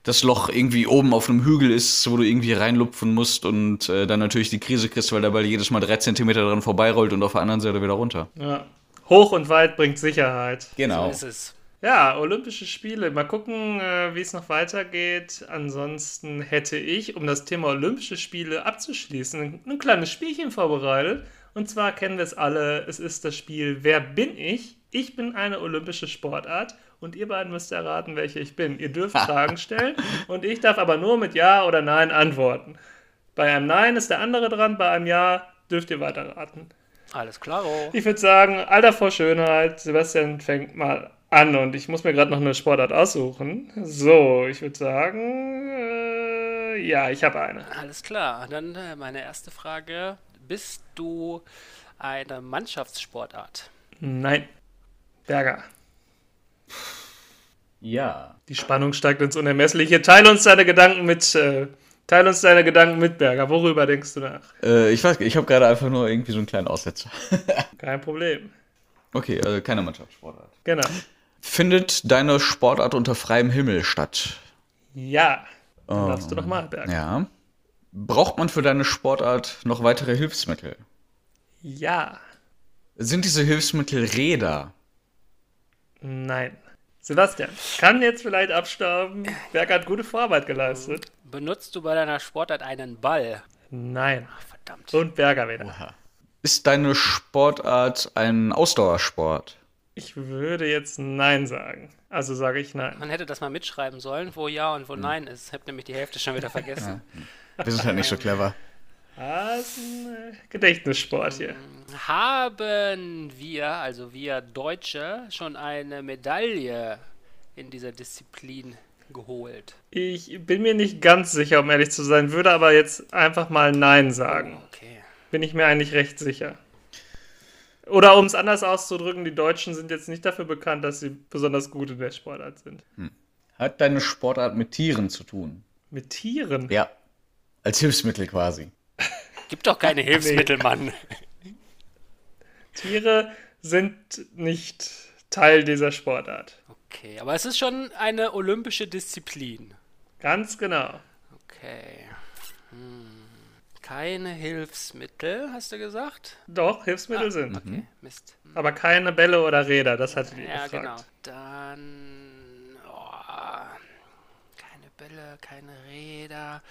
das Loch irgendwie oben auf einem Hügel ist, wo du irgendwie reinlupfen musst und äh, dann natürlich die Krise kriegst, weil der Ball jedes Mal drei Zentimeter dran vorbeirollt und auf der anderen Seite wieder runter. Ja. Hoch und weit bringt Sicherheit. Genau. So ist es. Ja, Olympische Spiele. Mal gucken, äh, wie es noch weitergeht. Ansonsten hätte ich, um das Thema Olympische Spiele abzuschließen, ein kleines Spielchen vorbereitet. Und zwar kennen wir es alle. Es ist das Spiel Wer bin ich? Ich bin eine olympische Sportart und ihr beiden müsst erraten, welche ich bin. Ihr dürft Fragen stellen und ich darf aber nur mit Ja oder Nein antworten. Bei einem Nein ist der andere dran, bei einem Ja dürft ihr weiterraten. Alles klar. Ich würde sagen, Alter vor Schönheit, Sebastian fängt mal an und ich muss mir gerade noch eine Sportart aussuchen. So, ich würde sagen, äh, ja, ich habe eine. Alles klar. Dann äh, meine erste Frage. Bist du eine Mannschaftssportart? Nein. Berger. Ja. Die Spannung steigt ins Unermessliche. Teil uns deine Gedanken mit. Äh, teil uns deine Gedanken mit, Berger. Worüber denkst du nach? Äh, ich weiß, ich habe gerade einfach nur irgendwie so einen kleinen Aussetzer. Kein Problem. Okay, also keine Mannschaftssportart. Genau. Findet deine Sportart unter freiem Himmel statt? Ja. Dann um, darfst du doch mal, Berger. Ja. Braucht man für deine Sportart noch weitere Hilfsmittel? Ja. Sind diese Hilfsmittel Räder? Nein. Sebastian, kann jetzt vielleicht abstauben. Berg hat gute Vorarbeit geleistet. Benutzt du bei deiner Sportart einen Ball? Nein. Ach, verdammt. Und Berger wieder. Ist deine Sportart ein Ausdauersport? Ich würde jetzt Nein sagen. Also sage ich Nein. Man hätte das mal mitschreiben sollen, wo Ja und wo Nein ist. Ich habe nämlich die Hälfte schon wieder vergessen. Wir sind halt nicht so clever. Das ist ein äh, Gedächtnissport hier. Haben wir, also wir Deutsche, schon eine Medaille in dieser Disziplin geholt? Ich bin mir nicht ganz sicher, um ehrlich zu sein, würde aber jetzt einfach mal Nein sagen. Okay. Bin ich mir eigentlich recht sicher. Oder um es anders auszudrücken, die Deutschen sind jetzt nicht dafür bekannt, dass sie besonders gut in der Sportart sind. Hat deine Sportart mit Tieren zu tun? Mit Tieren? Ja. Als Hilfsmittel quasi. Gibt doch keine Hilfsmittel, Mann. Tiere sind nicht Teil dieser Sportart. Okay, aber es ist schon eine olympische Disziplin. Ganz genau. Okay. Hm. Keine Hilfsmittel, hast du gesagt? Doch, Hilfsmittel sind. Okay, Mist. Aber keine Bälle oder Räder, das hattet ihr Ja, gefragt. genau. Dann. Oh, keine Bälle, keine Räder.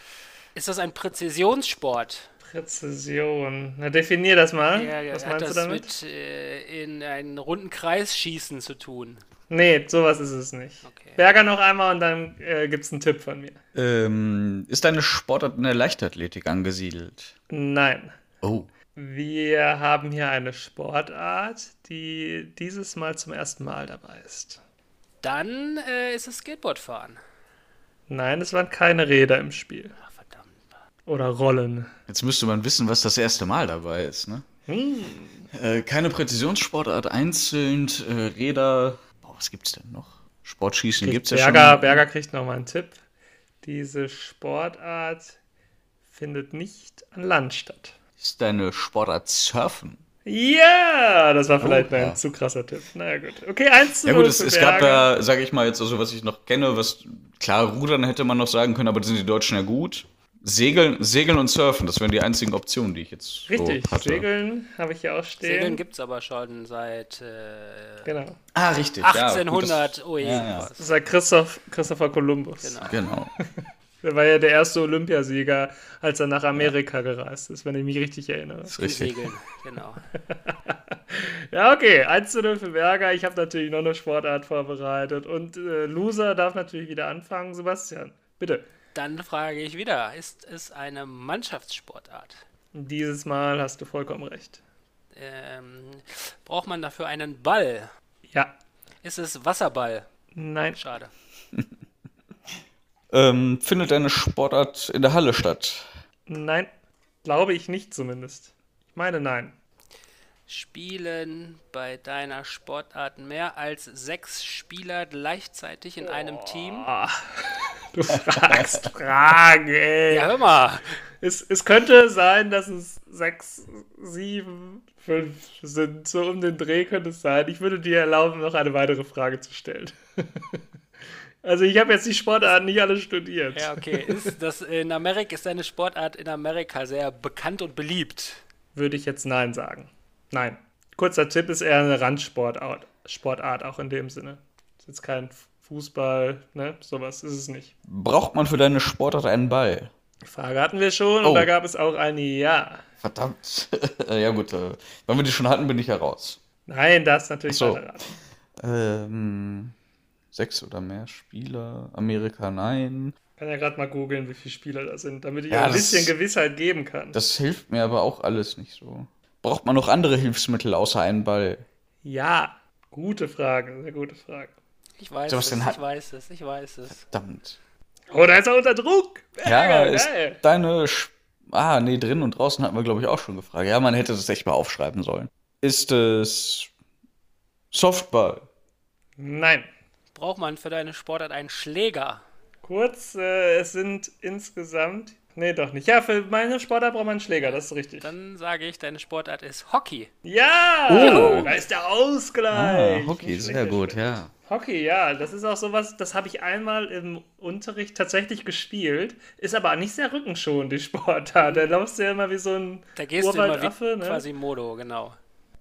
Ist das ein Präzisionssport? Präzision. Na, definier das mal. Ja, Was hat meinst das du damit? mit äh, in einen runden Kreis schießen zu tun? Nee, sowas ist es nicht. Okay. Berger noch einmal und dann äh, gibt's einen Tipp von mir. Ähm, ist deine Sportart in der Leichtathletik angesiedelt? Nein. Oh. Wir haben hier eine Sportart, die dieses Mal zum ersten Mal dabei ist. Dann äh, ist es Skateboardfahren. Nein, es waren keine Räder im Spiel. Oder Rollen. Jetzt müsste man wissen, was das erste Mal dabei ist, ne? Hm. Äh, keine Präzisionssportart, einzeln, äh, Räder. Boah, was gibt's denn noch? Sportschießen gibt's ja Berger, schon. Berger kriegt noch mal einen Tipp. Diese Sportart findet nicht an Land statt. Ist deine Sportart Surfen? Ja, das war vielleicht Oh, ja. ein zu krasser Tipp. Na ja, gut. Okay, 1 zu Ja 0 gut, es, es gab ja, sage ich mal jetzt, also was ich noch kenne, was klar, Rudern hätte man noch sagen können, aber da sind die Deutschen ja gut. Segeln, Segeln und Surfen, das wären die einzigen Optionen, die ich jetzt Richtig, so hatte. Segeln habe ich hier auch stehen. Segeln gibt es aber schon seit äh, Genau. Ah, richtig. ja, gut, 1800. das- oh je, ja, ja. Das ist ja Christoph, Christopher Columbus. Genau. Genau. Der war ja der erste Olympiasieger, als er nach Amerika gereist ist, wenn ich mich richtig erinnere. Ist Im richtig. Segeln, genau. Ja, okay. 1 zu 0 für Berger. Ich habe natürlich noch eine Sportart vorbereitet. Und äh, Loser darf natürlich wieder anfangen. Sebastian, bitte. Dann frage ich wieder, ist es eine Mannschaftssportart? Dieses Mal hast du vollkommen recht. Ähm, braucht man dafür einen Ball? Ja. Ist es Wasserball? Nein. Schade. Ähm, findet deine Sportart in der Halle statt? Nein. Glaube ich nicht zumindest. Ich meine nein. Spielen bei deiner Sportart mehr als sechs Spieler gleichzeitig in einem Team? Du fragst Fragen, ey. Ja, hör mal. Es, es könnte sein, dass es sechs, sieben, fünf sind. So um den Dreh könnte es sein. Ich würde dir erlauben, noch eine weitere Frage zu stellen. also ich habe jetzt die Sportarten nicht alle studiert. Ja, okay. Ist das in Amerika, ist deine Sportart in Amerika sehr bekannt und beliebt? Würde ich jetzt nein sagen. Nein. Kurzer Tipp ist eher eine Randsportart, Sportart auch in dem Sinne. Ist jetzt kein Fußball, ne? Sowas ist es nicht. Braucht man für deine Sportart einen Ball? Die Frage hatten wir schon Oh. und da gab es auch eine Ja. Verdammt. ja gut, äh, wenn wir die schon hatten, bin ich ja raus. Nein, das natürlich Ach so. Ähm, sechs oder mehr Spieler. Amerika, nein. Ich kann ja gerade mal googeln, wie viele Spieler das sind, damit ich Ja, ein das- bisschen Gewissheit geben kann. Das hilft mir aber auch alles nicht so. Braucht man noch andere Hilfsmittel außer einen Ball? Ja, gute Frage, sehr gute Frage. Ich weiß Sebastian es, hat- ich weiß es, ich weiß es. Verdammt. Oh, da ist er unter Druck. Ja, Geil, ist geil. deine. Sch ah, nee, drin und draußen hatten wir, glaube ich, auch schon gefragt. Ja, man hätte das echt mal aufschreiben sollen. Ist es Softball? Nein. Braucht man für deine Sportart einen Schläger? Kurz, äh, es sind insgesamt. Nee, doch nicht. Ja, für meine Sportart braucht man einen Schläger, das ist richtig. Dann sage ich, deine Sportart ist Hockey. Ja! Oh. Da ist der Ah, Ausgleich. Hockey, Nicht sehr gut, ja. Hockey, ja, das ist auch sowas, das habe ich einmal im Unterricht tatsächlich gespielt. Ist aber nicht sehr rückenschonend, die Sportart. Da laufst du ja immer wie so ein Da gehst du immer wie Urwaldaffe, ne? Quasimodo, genau.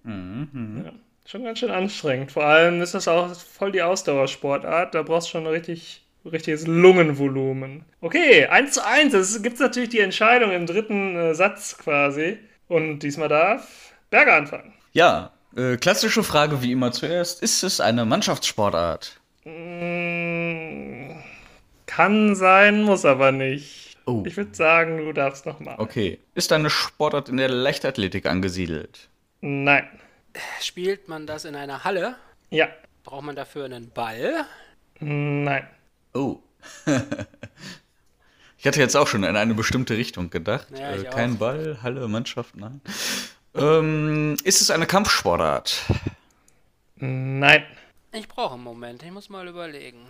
Mhm, mhm. Ja. Schon ganz schön anstrengend. Vor allem ist das auch voll die Ausdauersportart. Da brauchst du schon ein richtig, richtiges Lungenvolumen. Okay, 1 zu 1. Es gibt natürlich die Entscheidung im dritten äh, Satz quasi. Und diesmal darf Berger anfangen. Ja, äh, klassische Frage wie immer zuerst. Ist es eine Mannschaftssportart? Mm, kann sein, muss aber nicht. Oh. Ich würde sagen, du darfst nochmal. Okay. Ist eine Sportart in der Leichtathletik angesiedelt? Nein. Spielt man das in einer Halle? Ja. Braucht man dafür einen Ball? Nein. Oh. ich hatte jetzt auch schon in eine bestimmte Richtung gedacht. Ja, äh, kein auch. Ball, Halle, Mannschaft, nein. Ähm, ist es eine Kampfsportart? Nein. Ich brauche einen Moment, ich muss mal überlegen.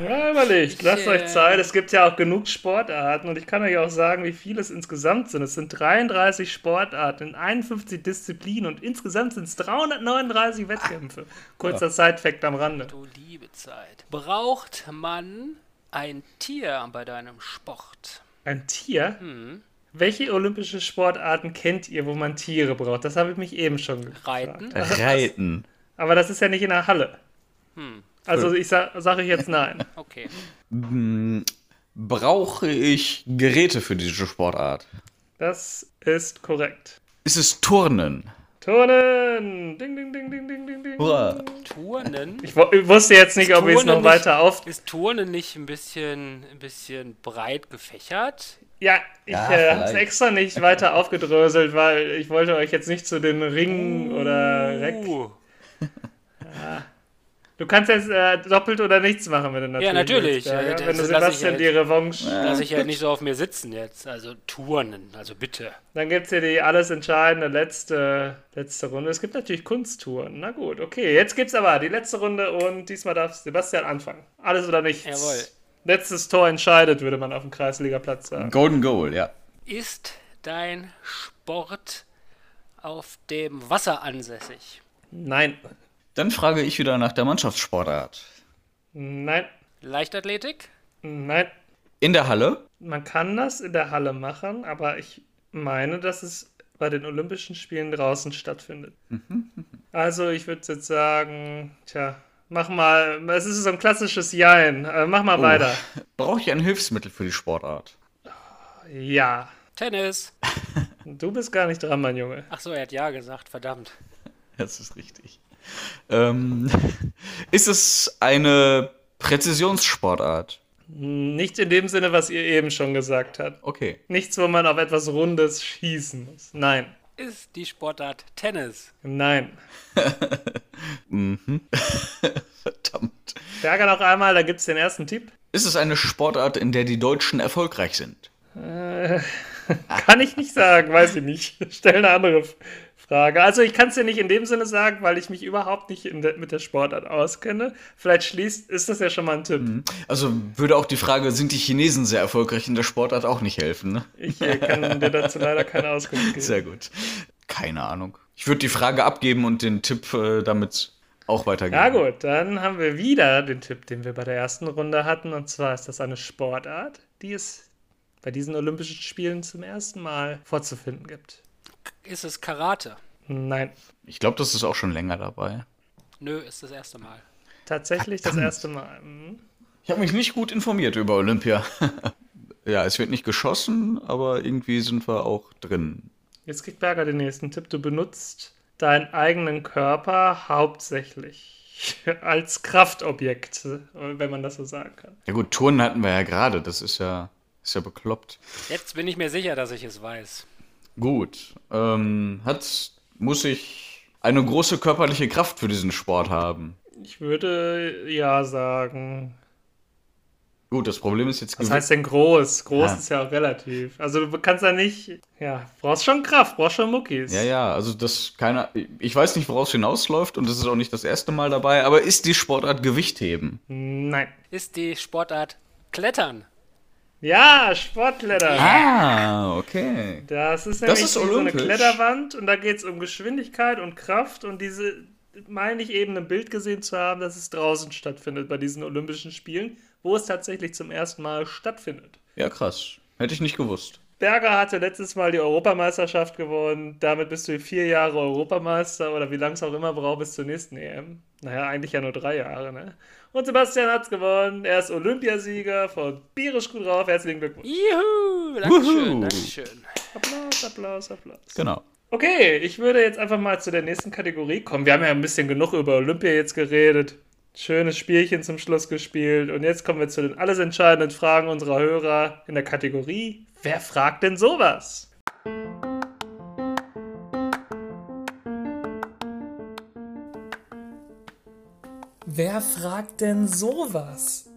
Ja, überlegt. Lasst äh, euch Zeit. Es gibt ja auch genug Sportarten und ich kann euch auch sagen, wie viele es insgesamt sind. Es sind 33 Sportarten in 51 Disziplinen und insgesamt sind es 339 Wettkämpfe. Kurzer Side-Fact am Rande. Du liebe Zeit. Braucht man ein Tier bei deinem Sport? Ein Tier? Hm. Welche olympische Sportarten kennt ihr, wo man Tiere braucht? Das habe ich mich eben schon gefragt. Reiten? Reiten. Aber das ist ja nicht in der Halle. Hm. Also ich sa sage ich jetzt nein. Okay. Hm, brauche ich Geräte für diese Sportart? Das ist korrekt. Ist es Turnen? Turnen! Ding, ding, ding, ding, ding, ding, ding. Hurra. Turnen? Ich, ich wusste jetzt nicht, ob ich es noch nicht- weiter auf... Ist Turnen nicht ein bisschen, ein bisschen breit gefächert? Ja, ich Ja, äh, habe es extra nicht weiter aufgedröselt, weil ich wollte euch jetzt nicht zu den Ringen oder Reck... Uh, Du kannst jetzt äh, doppelt oder nichts machen, wenn du natürlich Ja, natürlich. willst. Äh, das wenn du Sebastian halt. die Revanche... lass ich ja nicht so auf mir sitzen jetzt. Also Turnen, also bitte. Dann gibt es hier die alles entscheidende letzte, letzte Runde. Es gibt natürlich Kunsttouren. Na gut, okay. Jetzt gibt's aber die letzte Runde und diesmal darf Sebastian anfangen. Alles oder nichts. Jawohl. Letztes Tor entscheidet, würde man auf dem Kreisligaplatz sagen. Golden Goal, ja. Ist dein Sport auf dem Wasser ansässig? Nein. Dann frage ich wieder nach der Mannschaftssportart. Nein. Leichtathletik? Nein. In der Halle? Man kann das in der Halle machen, aber ich meine, dass es bei den Olympischen Spielen draußen stattfindet. Also ich würde jetzt sagen, tja, mach mal, es ist so ein klassisches Jein. Äh, mach mal weiter. Brauche ich ein Hilfsmittel für die Sportart? Ja. Tennis? Du bist gar nicht dran, mein Junge. Ach so, er hat ja gesagt, verdammt. Das ist richtig. Ähm, ist es eine Präzisionssportart? Nicht in dem Sinne, was ihr eben schon gesagt habt. Okay. Nichts, wo man auf etwas Rundes schießen muss. Nein. Ist die Sportart Tennis? Nein. Verdammt. Berger noch einmal, da gibt's den ersten Tipp. Ist es eine Sportart, in der die Deutschen erfolgreich sind? Kann ich nicht sagen, weiß ich nicht. Stell eine andere Frage. Also ich kann es dir nicht in dem Sinne sagen, weil ich mich überhaupt nicht der, mit der Sportart auskenne. Vielleicht schließt, ist das ja schon mal ein Tipp. Also würde auch die Frage, sind die Chinesen sehr erfolgreich in der Sportart, auch nicht helfen, ne? Ich äh, kann dir dazu leider keine Auskunft geben. Sehr gut. Keine Ahnung. Ich würde die Frage abgeben und den Tipp äh, damit auch weitergeben. Ja gut, dann haben wir wieder den Tipp, den wir bei der ersten Runde hatten. Und zwar ist das eine Sportart, die es bei diesen Olympischen Spielen zum ersten Mal vorzufinden gibt. Ist es Karate? Nein, Ich glaube, das ist auch schon länger dabei. Nö, ist das erste Mal. tatsächlich das Verdammt. erste Mal. Mhm. Ich habe mich nicht gut informiert über Olympia. ja, es wird nicht geschossen, aber irgendwie sind wir auch drin. Jetzt kriegt Berger den nächsten Tipp. Du benutzt deinen eigenen Körper hauptsächlich als Kraftobjekt, wenn man das so sagen kann. Ja gut, Turnen hatten wir ja gerade, das ist ja, ist ja bekloppt. Jetzt bin ich mir sicher, dass ich es weiß. Gut, ähm, hat, muss ich eine große körperliche Kraft für diesen Sport haben? Ich würde ja sagen. Gut, das Problem ist jetzt Was heißt denn groß? Groß Ja. ist ja auch relativ. Also du kannst ja nicht. Ja, brauchst schon Kraft, brauchst schon Muckis. Ja, ja, also das keine. Ich weiß nicht, woraus hinausläuft und das ist auch nicht das erste Mal dabei, aber ist die Sportart Gewichtheben? Nein. Ist die Sportart Klettern? Ja, Sportklettern. Ah, okay. Das ist Das nämlich ist wie so eine. Kletterwand und da geht es um Geschwindigkeit und Kraft und diese, meine ich eben im Bild gesehen zu haben, dass es draußen stattfindet bei diesen Olympischen Spielen, wo es tatsächlich zum ersten Mal stattfindet. Ja, krass. Hätte ich nicht gewusst. Berger hatte letztes Mal die Europameisterschaft gewonnen. Damit bist du vier Jahre Europameister oder wie lange es auch immer braucht bis zur nächsten EM. Naja, eigentlich ja nur drei Jahre, ne? Und Sebastian hat's gewonnen. Er ist Olympiasieger von Bierisch gut drauf. Herzlichen Glückwunsch. Juhu, Dankeschön, Dankeschön. Applaus, Applaus, Applaus. Genau. Okay, ich würde jetzt einfach mal zu der nächsten Kategorie kommen. Wir haben ja ein bisschen genug über Olympia jetzt geredet. Schönes Spielchen zum Schluss gespielt. Und jetzt kommen wir zu den alles entscheidenden Fragen unserer Hörer in der Kategorie Wer fragt denn sowas? Wer fragt denn sowas?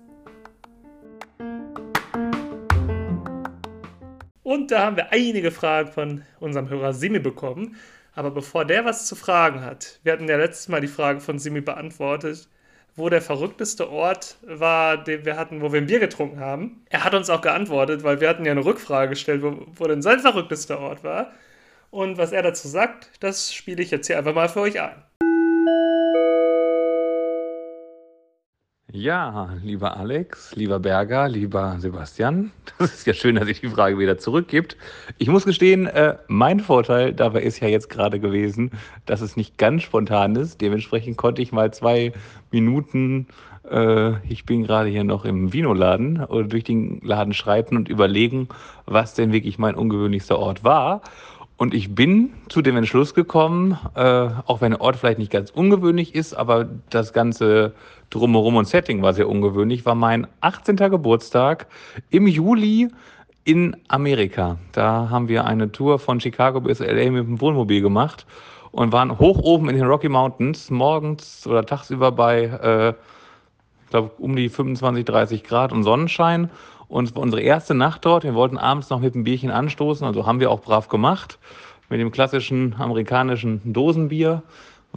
Und da haben wir einige Fragen von unserem Hörer Simi bekommen. Aber bevor der was zu fragen hat, wir hatten ja letztes Mal die Frage von Simi beantwortet, wo der verrückteste Ort war, den wir hatten, wo wir ein Bier getrunken haben. Er hat uns auch geantwortet, weil wir hatten ja eine Rückfrage gestellt, wo, wo denn sein verrücktester Ort war. Und was er dazu sagt, das spiele ich jetzt hier einfach mal für euch ein. Ja, lieber Alex, lieber Berger, lieber Sebastian, das ist ja schön, dass sich die Frage wieder zurückgibt. Ich muss gestehen, äh, mein Vorteil dabei ist ja jetzt gerade gewesen, dass es nicht ganz spontan ist. Dementsprechend konnte ich mal zwei Minuten, äh, ich bin gerade hier noch im Vinoladen, oder durch den Laden schreiten und überlegen, was denn wirklich mein ungewöhnlichster Ort war. Und ich bin zu dem Entschluss gekommen, äh, auch wenn der Ort vielleicht nicht ganz ungewöhnlich ist, aber das ganze Drumherum und Setting war sehr ungewöhnlich, war mein 18. Geburtstag im Juli in Amerika. Da haben wir eine Tour von Chicago bis LA mit dem Wohnmobil gemacht und waren hoch oben in den Rocky Mountains, morgens oder tagsüber bei, äh, ich glaube, um die 25, 30 Grad und Sonnenschein. Und es war unsere erste Nacht dort. Wir wollten abends noch mit einem Bierchen anstoßen, also haben wir auch brav gemacht. Mit dem klassischen amerikanischen Dosenbier,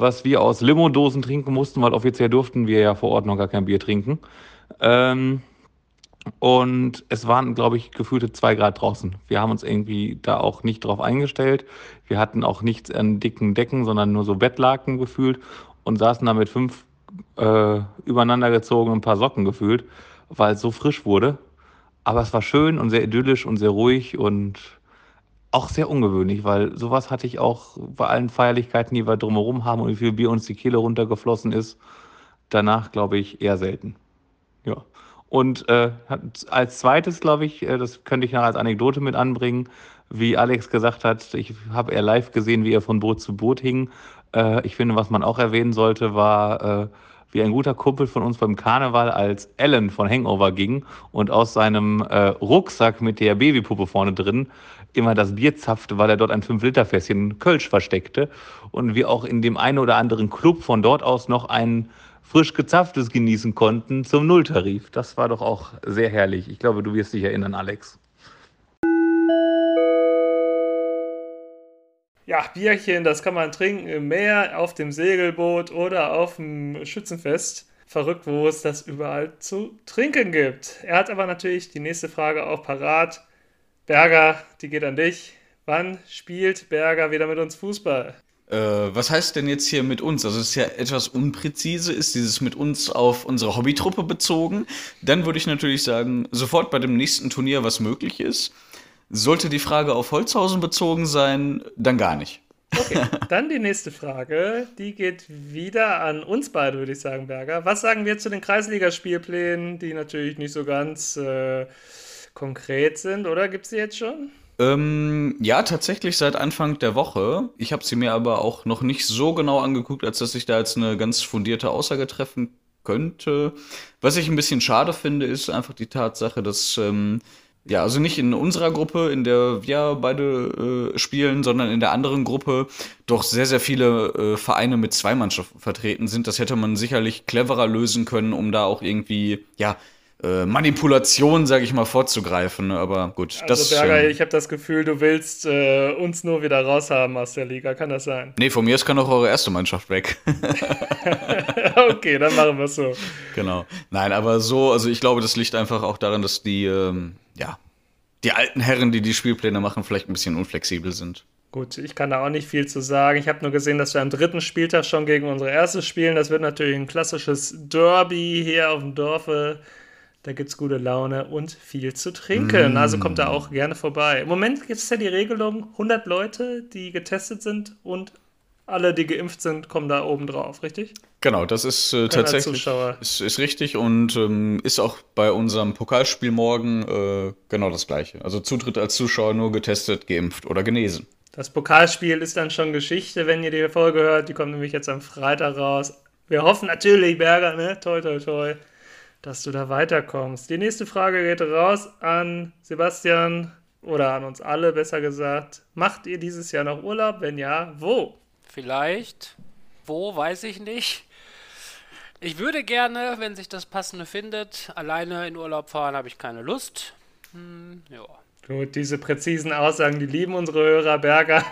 was wir aus Limo-Dosen trinken mussten, weil offiziell durften wir ja vor Ort noch gar kein Bier trinken. Ähm, und es waren, glaube ich, gefühlte zwei Grad draußen. Wir haben uns irgendwie da auch nicht drauf eingestellt. Wir hatten auch nichts an dicken Decken, sondern nur so Bettlaken gefühlt und saßen da mit fünf äh, übereinander gezogenen paar Socken gefühlt, weil es so frisch wurde. Aber es war schön und sehr idyllisch und sehr ruhig und auch sehr ungewöhnlich, weil sowas hatte ich auch bei allen Feierlichkeiten, die wir drumherum haben und wie viel Bier uns die Kehle runtergeflossen ist. Danach, glaube ich, eher selten. Ja. Und äh, als zweites, glaube ich, äh, das könnte ich noch als Anekdote mit anbringen, wie Alex gesagt hat, ich habe er live gesehen, wie er von Boot zu Boot hing. Äh, ich finde, was man auch erwähnen sollte, war, äh, wie ein guter Kumpel von uns beim Karneval als Alan von Hangover ging und aus seinem äh, Rucksack mit der Babypuppe vorne drin immer das Bier zapfte, weil er dort ein 5-Liter-Fässchen Kölsch versteckte und wir auch in dem einen oder anderen Club von dort aus noch ein frisch gezapftes genießen konnten zum Nulltarif. Das war doch auch sehr herrlich. Ich glaube, du wirst dich erinnern, Alex. Ja, Bierchen, das kann man trinken im Meer, auf dem Segelboot oder auf dem Schützenfest. Verrückt, wo es das überall zu trinken gibt. Er hat aber natürlich die nächste Frage auch parat. Berger, die geht an dich. Wann spielt Berger wieder mit uns Fußball? Äh, was heißt denn jetzt hier mit uns? Also es ist ja etwas unpräzise, ist dieses mit uns auf unsere Hobbytruppe bezogen. Dann würde ich natürlich sagen, sofort bei dem nächsten Turnier, was möglich ist. Sollte die Frage auf Holzhausen bezogen sein, dann gar nicht. Okay, dann die nächste Frage. Die geht wieder an uns beide, würde ich sagen, Berger. Was sagen wir zu den Kreisligaspielplänen, die natürlich nicht so ganz äh, konkret sind, oder? Gibt es die jetzt schon? Ähm, ja, tatsächlich seit Anfang der Woche. Ich habe sie mir aber auch noch nicht so genau angeguckt, als dass ich da jetzt eine ganz fundierte Aussage treffen könnte. Was ich ein bisschen schade finde, ist einfach die Tatsache, dass ähm, ja, also nicht in unserer Gruppe, in der wir beide äh, spielen, sondern in der anderen Gruppe doch sehr, sehr viele äh, Vereine mit zwei Mannschaften vertreten sind. Das hätte man sicherlich cleverer lösen können, um da auch irgendwie, ja, äh, Manipulation, sage ich mal, vorzugreifen. Aber gut, also das. Berger, Ähm, ich habe das Gefühl, du willst äh, uns nur wieder raushaben aus der Liga. Kann das sein? nee, von mir aus kann auch eure erste Mannschaft weg. okay, dann machen wir es so. genau. Nein, aber so, also ich glaube, das liegt einfach auch daran, dass die, ähm, ja, die alten Herren, die die Spielpläne machen, vielleicht ein bisschen unflexibel sind. Gut, ich kann da auch nicht viel zu sagen. Ich habe nur gesehen, dass wir am dritten Spieltag schon gegen unsere erste spielen. Das wird natürlich ein klassisches Derby hier auf dem Dorfe. Da gibt es gute Laune und viel zu trinken. Also kommt da auch gerne vorbei. Im Moment gibt es ja die Regelung, 100 Leute, die getestet sind und alle, die geimpft sind, kommen da oben drauf, richtig? Genau, das ist äh, tatsächlich Zuschauer. ist, ist richtig und ähm, ist auch bei unserem Pokalspiel morgen äh, genau das gleiche. Also Zutritt als Zuschauer nur getestet, geimpft oder genesen. Das Pokalspiel ist dann schon Geschichte, wenn ihr die Folge hört. Die kommt nämlich jetzt am Freitag raus. Wir hoffen natürlich, Berger, ne? Toi, toi, toi, dass du da weiterkommst. Die nächste Frage geht raus an Sebastian oder an uns alle, besser gesagt. Macht ihr dieses Jahr noch Urlaub? Wenn ja, wo? Vielleicht. Wo, weiß ich nicht. Ich würde gerne, wenn sich das Passende findet, alleine in Urlaub fahren, habe ich keine Lust. Hm, ja. Gut, diese präzisen Aussagen, die lieben unsere Hörer, Berger.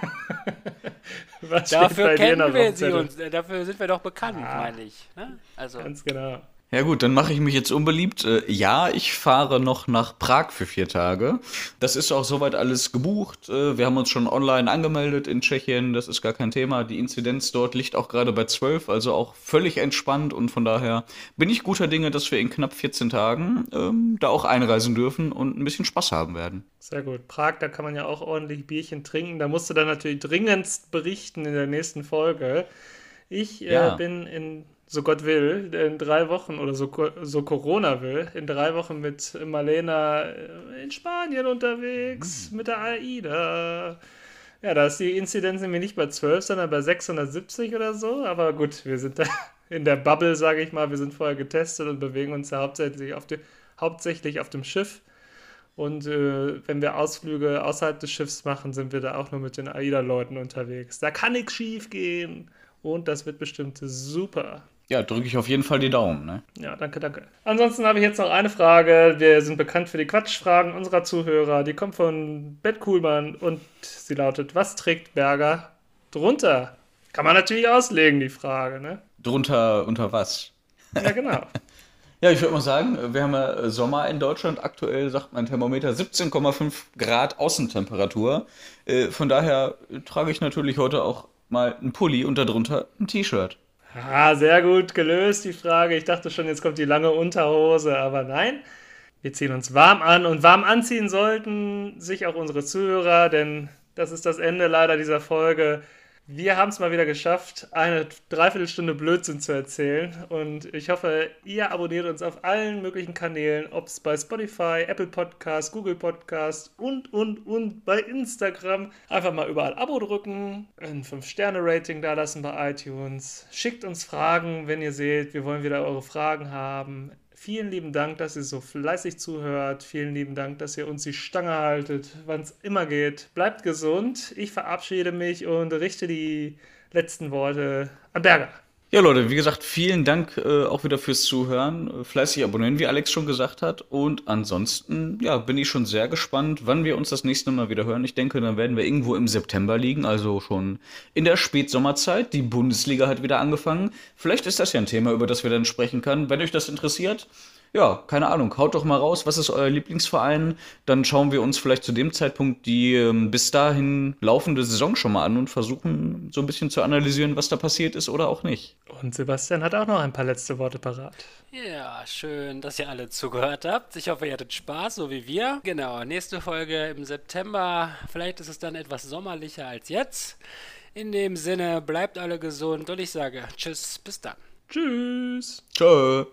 Was Dafür kennen wir sie uns, äh, dafür sind wir doch bekannt, Ah. meine ich. Ne? Also, Ganz genau. Ja gut, dann mache ich mich jetzt unbeliebt. Äh, ja, ich fahre noch nach Prag für vier Tage. Das ist auch soweit alles gebucht. Äh, wir haben uns schon online angemeldet in Tschechien. Das ist gar kein Thema. Die Inzidenz dort liegt auch gerade bei 12, also auch völlig entspannt. Und von daher bin ich guter Dinge, dass wir in knapp 14 Tagen ähm, da auch einreisen dürfen und ein bisschen Spaß haben werden. Sehr gut. Prag, da kann man ja auch ordentlich Bierchen trinken. Da musst du dann natürlich dringendst berichten in der nächsten Folge. Ich Ja. äh, bin in, so Gott will, in drei Wochen oder so, so Corona will, in drei Wochen mit Marlena äh, in Spanien unterwegs, mit der AIDA. Ja, da ist die Inzidenz nämlich nicht bei 12, sondern bei 670 oder so. Aber gut, wir sind da in der Bubble, sage ich mal. Wir sind vorher getestet und bewegen uns ja hauptsächlich auf, die, hauptsächlich auf dem Schiff. Und äh, wenn wir Ausflüge außerhalb des Schiffs machen, sind wir da auch nur mit den AIDA-Leuten unterwegs. Da kann nichts schief gehen. Und das wird bestimmt super. Ja, drücke ich auf jeden Fall die Daumen. Ne? Ja, danke, danke. Ansonsten habe ich jetzt noch eine Frage. Wir sind bekannt für die Quatschfragen unserer Zuhörer. Die kommt von Bett Kuhlmann und sie lautet: Was trägt Berger drunter? Kann man natürlich auslegen, die Frage, ne? Drunter unter was? Ja, genau. Ja, ich würde mal sagen, wir haben ja Sommer in Deutschland. Aktuell sagt mein Thermometer 17,5 Grad Außentemperatur. Äh, Von daher trage ich natürlich heute auch mal einen Pulli und darunter ein T-Shirt. Ah, sehr gut gelöst, die Frage. Ich dachte schon, jetzt kommt die lange Unterhose, aber nein. Wir ziehen uns warm an und warm anziehen sollten sich auch unsere Zuhörer, denn das ist das Ende leider dieser Folge. Wir haben es mal wieder geschafft, eine Dreiviertelstunde Blödsinn zu erzählen. Und ich hoffe, ihr abonniert uns auf allen möglichen Kanälen, ob es bei Spotify, Apple Podcast, Google Podcast und, und, und bei Instagram. Einfach mal überall Abo drücken, ein 5-Sterne-Rating da lassen bei iTunes. Schickt uns Fragen, wenn ihr seht, wir wollen wieder eure Fragen haben. Vielen lieben Dank, dass ihr so fleißig zuhört. Vielen lieben Dank, dass ihr uns die Stange haltet, wann es immer geht. Bleibt gesund. Ich verabschiede mich und richte die letzten Worte an Berger. Ja, Leute, wie gesagt, vielen Dank äh, auch wieder fürs Zuhören. Äh, Fleißig abonnieren, wie Alex schon gesagt hat. Und ansonsten, ja, bin ich schon sehr gespannt, wann wir uns das nächste Mal wieder hören. Ich denke, dann werden wir irgendwo im September liegen, also schon in der Spätsommerzeit. Die Bundesliga hat wieder angefangen. Vielleicht ist das ja ein Thema, über das wir dann sprechen können. Wenn euch das interessiert, ja, keine Ahnung, haut doch mal raus, was ist euer Lieblingsverein? Dann schauen wir uns vielleicht zu dem Zeitpunkt die ähm, bis dahin laufende Saison schon mal an und versuchen so ein bisschen zu analysieren, was da passiert ist oder auch nicht. Und Sebastian hat auch noch ein paar letzte Worte parat. ja, schön, dass ihr alle zugehört habt. Ich hoffe, ihr hattet Spaß, so wie wir. Genau, nächste Folge im September. Vielleicht ist es dann etwas sommerlicher als jetzt. In dem Sinne, bleibt alle gesund und ich sage Tschüss, bis dann. Tschüss. Tschö.